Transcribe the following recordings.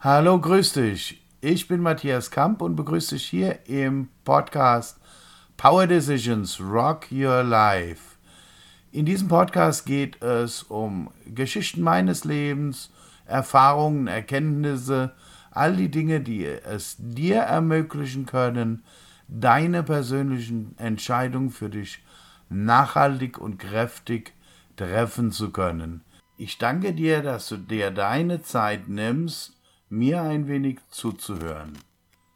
Hallo, grüß dich. Ich bin Matthias Kamp und begrüße dich hier im Podcast Power Decisions Rock Your Life. In diesem Podcast geht es um Geschichten meines Lebens, Erfahrungen, Erkenntnisse, all die Dinge, die es dir ermöglichen können, deine persönlichen Entscheidungen für dich nachhaltig und kräftig treffen zu können. Ich danke dir, dass du dir deine Zeit nimmst, mir ein wenig zuzuhören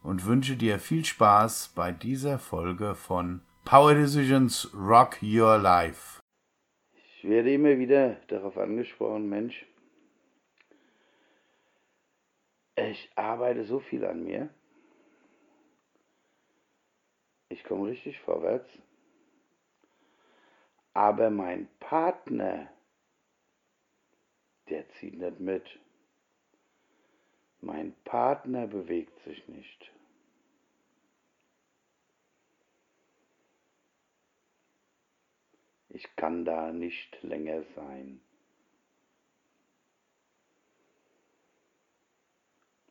und wünsche dir viel Spaß bei dieser Folge von Power Decisions Rock Your Life. Ich werde immer wieder darauf angesprochen, Mensch, ich arbeite so viel an mir. Ich komme richtig vorwärts. Aber mein Partner, der zieht nicht mit. Mein Partner bewegt sich nicht. Ich kann da nicht länger sein.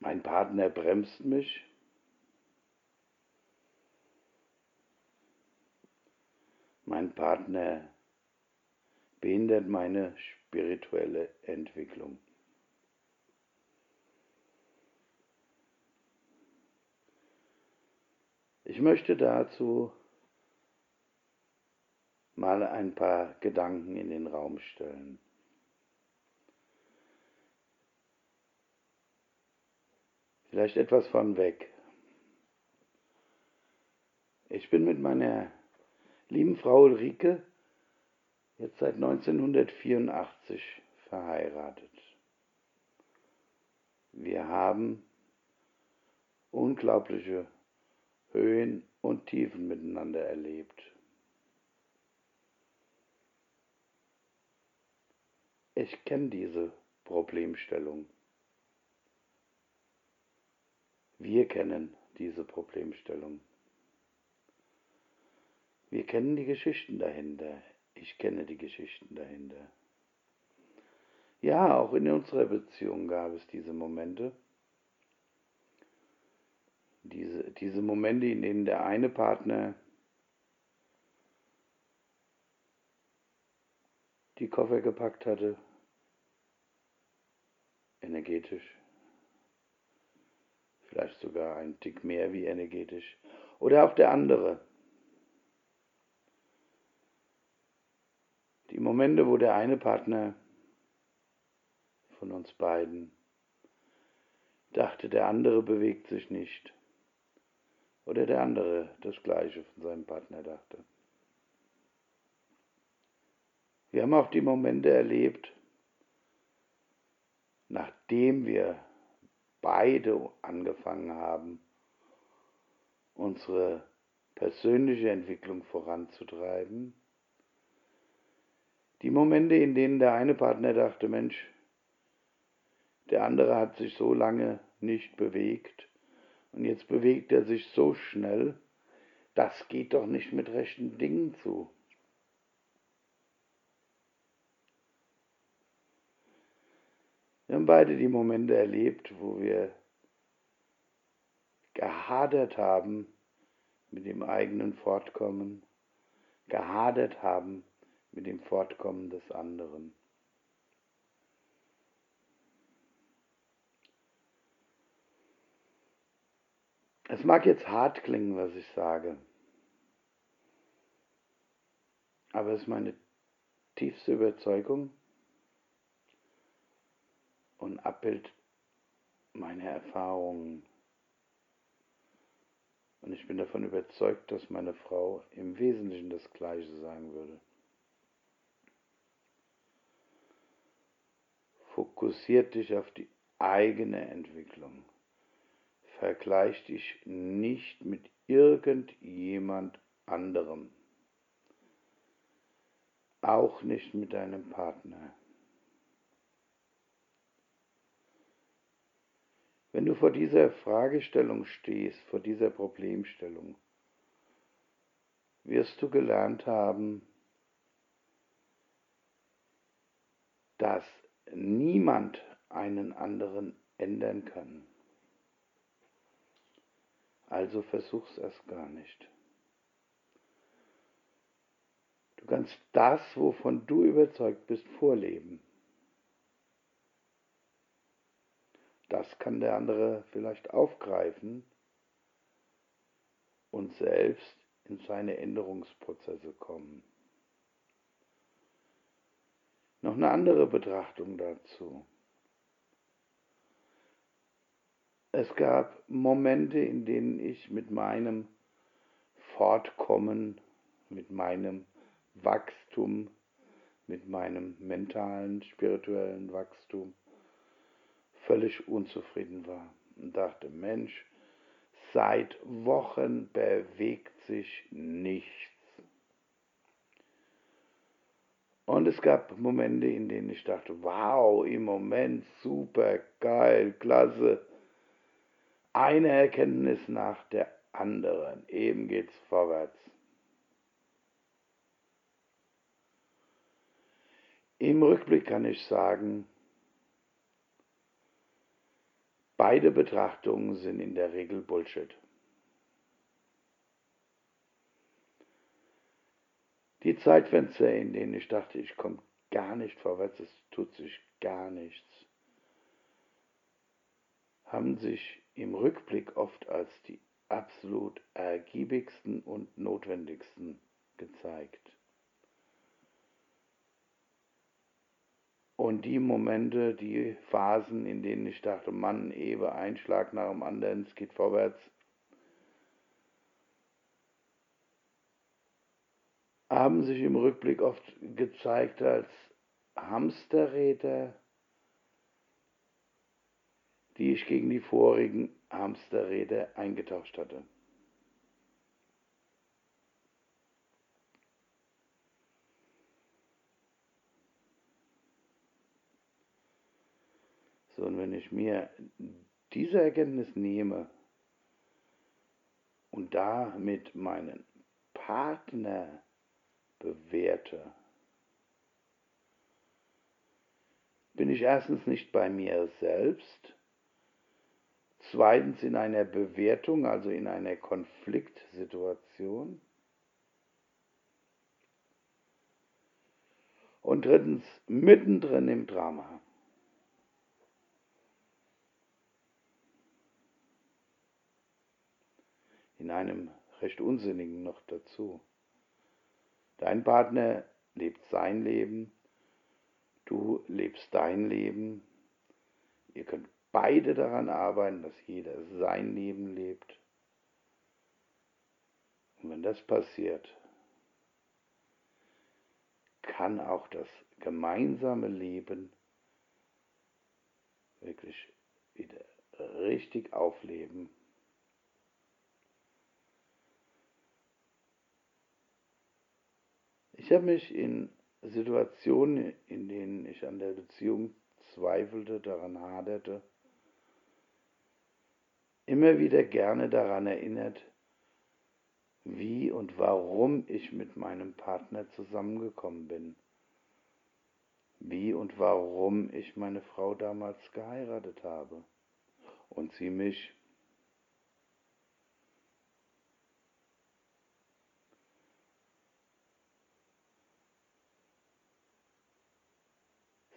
Mein Partner bremst mich. Mein Partner behindert meine spirituelle Entwicklung. Ich möchte dazu mal ein paar Gedanken in den Raum stellen. Vielleicht etwas von weg. Ich bin mit meiner lieben Frau Ulrike jetzt seit 1984 verheiratet. Wir haben unglaubliche Höhen und Tiefen miteinander erlebt. Ich kenne diese Problemstellung. Wir kennen diese Problemstellung. Wir kennen die Geschichten dahinter. Ich kenne die Geschichten dahinter. Ja, auch in unserer Beziehung gab es diese Momente. Diese, diese Momente, in denen der eine Partner die Koffer gepackt hatte, energetisch, vielleicht sogar ein Tick mehr wie energetisch, oder auch der andere. Die Momente, wo der eine Partner von uns beiden dachte, der andere bewegt sich nicht, oder der andere das gleiche von seinem Partner dachte. Wir haben auch die Momente erlebt, nachdem wir beide angefangen haben, unsere persönliche Entwicklung voranzutreiben. Die Momente, in denen der eine Partner dachte, Mensch, der andere hat sich so lange nicht bewegt und jetzt bewegt er sich so schnell, das geht doch nicht mit rechten Dingen zu. Wir haben beide die Momente erlebt, wo wir gehadert haben mit dem eigenen Fortkommen, gehadert haben mit dem Fortkommen des anderen. Es mag jetzt hart klingen, was ich sage, aber es ist meine tiefste Überzeugung, und Abbild meiner Erfahrungen. Und ich bin davon überzeugt, dass meine Frau im Wesentlichen das Gleiche sagen würde. Fokussiert dich auf die eigene Entwicklung. Vergleich dich nicht mit irgendjemand anderem. Auch nicht mit deinem Partner. Wenn du vor dieser Fragestellung stehst, vor dieser Problemstellung, wirst du gelernt haben, dass niemand einen anderen ändern kann. Also versuch's erst gar nicht. Du kannst das, wovon du überzeugt bist, vorleben. Das kann der andere vielleicht aufgreifen und selbst in seine Änderungsprozesse kommen. Noch eine andere Betrachtung dazu. Es gab Momente, in denen ich mit meinem Fortkommen, mit meinem Wachstum, mit meinem mentalen, spirituellen Wachstum völlig unzufrieden war und dachte, Mensch, seit Wochen bewegt sich nichts. Und es gab Momente, in denen ich dachte, wow, im Moment super, geil, klasse. Eine Erkenntnis nach der anderen. Eben geht's vorwärts. Im Rückblick kann ich sagen, beide Betrachtungen sind in der Regel Bullshit. Die Zeitfenster, in denen ich dachte, ich komme gar nicht vorwärts, es tut sich gar nichts, haben sich im Rückblick oft als die absolut ergiebigsten und notwendigsten gezeigt. Und die Momente, die Phasen, in denen ich dachte, Mann, Ewe, ein Schlag nach dem anderen, es geht vorwärts, haben sich im Rückblick oft gezeigt als Hamsterräder, die ich gegen die vorigen Hamsterräder eingetauscht hatte. So, und wenn ich mir diese Erkenntnis nehme und damit meinen Partner bewerte, bin ich erstens nicht bei mir selbst, zweitens in einer Bewertung, also in einer Konfliktsituation und drittens mittendrin im Drama. In einem recht unsinnigen noch dazu. Dein Partner lebt sein Leben, du lebst dein Leben. Ihr könnt beide daran arbeiten, dass jeder sein Leben lebt. Und wenn das passiert, kann auch das gemeinsame Leben wirklich wieder richtig aufleben. Ich habe mich in Situationen, in denen ich an der Beziehung zweifelte, daran haderte, immer wieder gerne daran erinnert, wie und warum ich mit meinem Partner zusammengekommen bin, wie und warum ich meine Frau damals geheiratet habe und sie mich.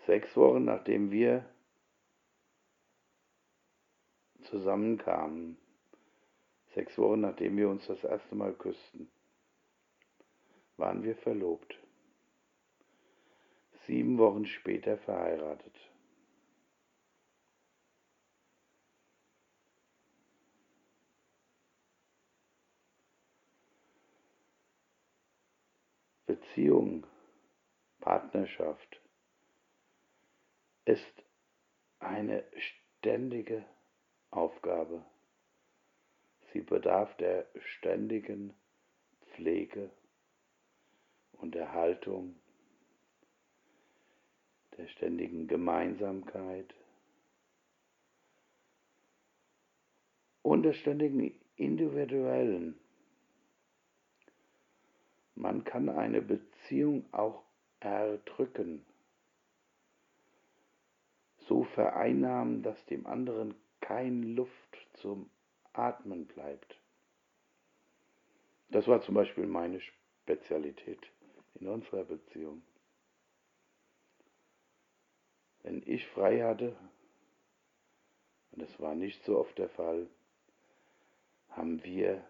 Sechs Wochen nachdem wir zusammenkamen, sechs Wochen nachdem wir uns das erste Mal küssten, waren wir verlobt. Sieben Wochen später verheiratet. Beziehung, Partnerschaft ist eine ständige Aufgabe. Sie bedarf der ständigen Pflege und Erhaltung, der ständigen Gemeinsamkeit, und der ständigen individuellen. Man kann eine Beziehung auch erdrücken, so vereinnahmen, dass dem anderen kein Luft zum Atmen bleibt. Das war zum Beispiel meine Spezialität in unserer Beziehung. Wenn ich frei hatte, und das war nicht so oft der Fall, haben wir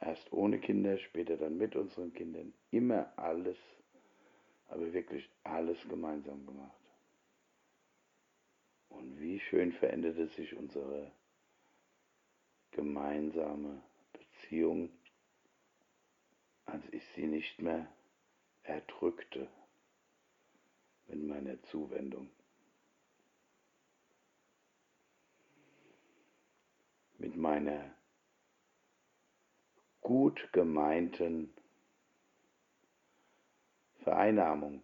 erst ohne Kinder, später dann mit unseren Kindern immer alles, aber wirklich alles gemeinsam gemacht. Und wie schön veränderte sich unsere gemeinsame Beziehung, als ich sie nicht mehr erdrückte mit meiner Zuwendung. Mit meiner gut gemeinten Vereinnahmung.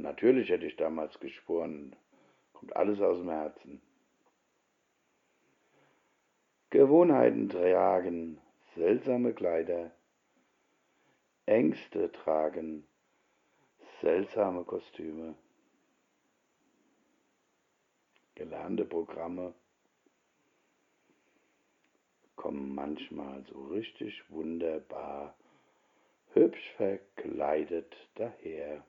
Und natürlich hätte ich damals geschworen, kommt alles aus dem Herzen. Gewohnheiten tragen seltsame Kleider, Ängste tragen seltsame Kostüme, gelernte Programme kommen manchmal so richtig wunderbar hübsch verkleidet daher.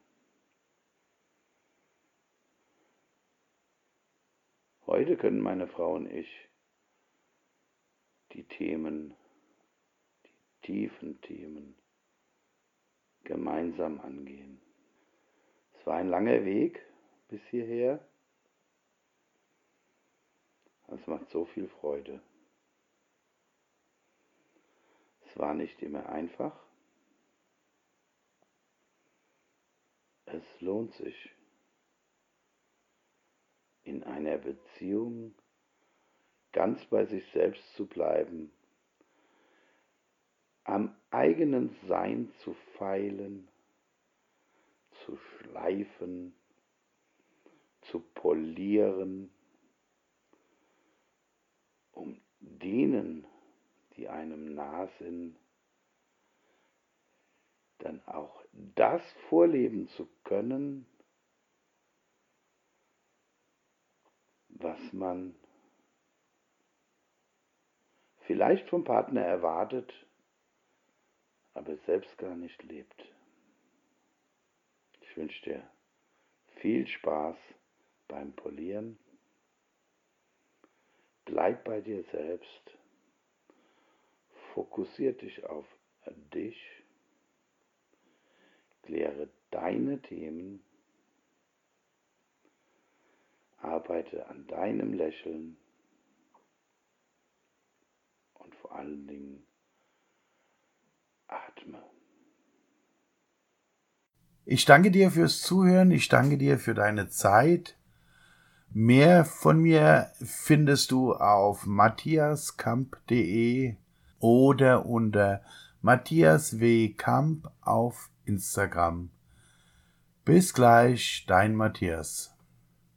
Heute können meine Frau und ich die Themen, die tiefen Themen gemeinsam angehen. Es war ein langer Weg bis hierher. Es macht so viel Freude. Es war nicht immer einfach. Es lohnt sich, in einer Beziehung ganz bei sich selbst zu bleiben, am eigenen Sein zu feilen, zu schleifen, zu polieren, um denen die einem nah sind, dann auch das vorleben zu können, was man vielleicht vom Partner erwartet, aber selbst gar nicht lebt. Ich wünsche dir viel Spaß beim Polieren. Bleib bei dir selbst Fokussiere dich auf dich, kläre deine Themen, arbeite an deinem Lächeln und vor allen Dingen atme. Ich danke dir fürs Zuhören, ich danke dir für deine Zeit. Mehr von mir findest du auf matthiaskamp.de oder unter Matthias W. Kamp auf Instagram. Bis gleich, dein Matthias.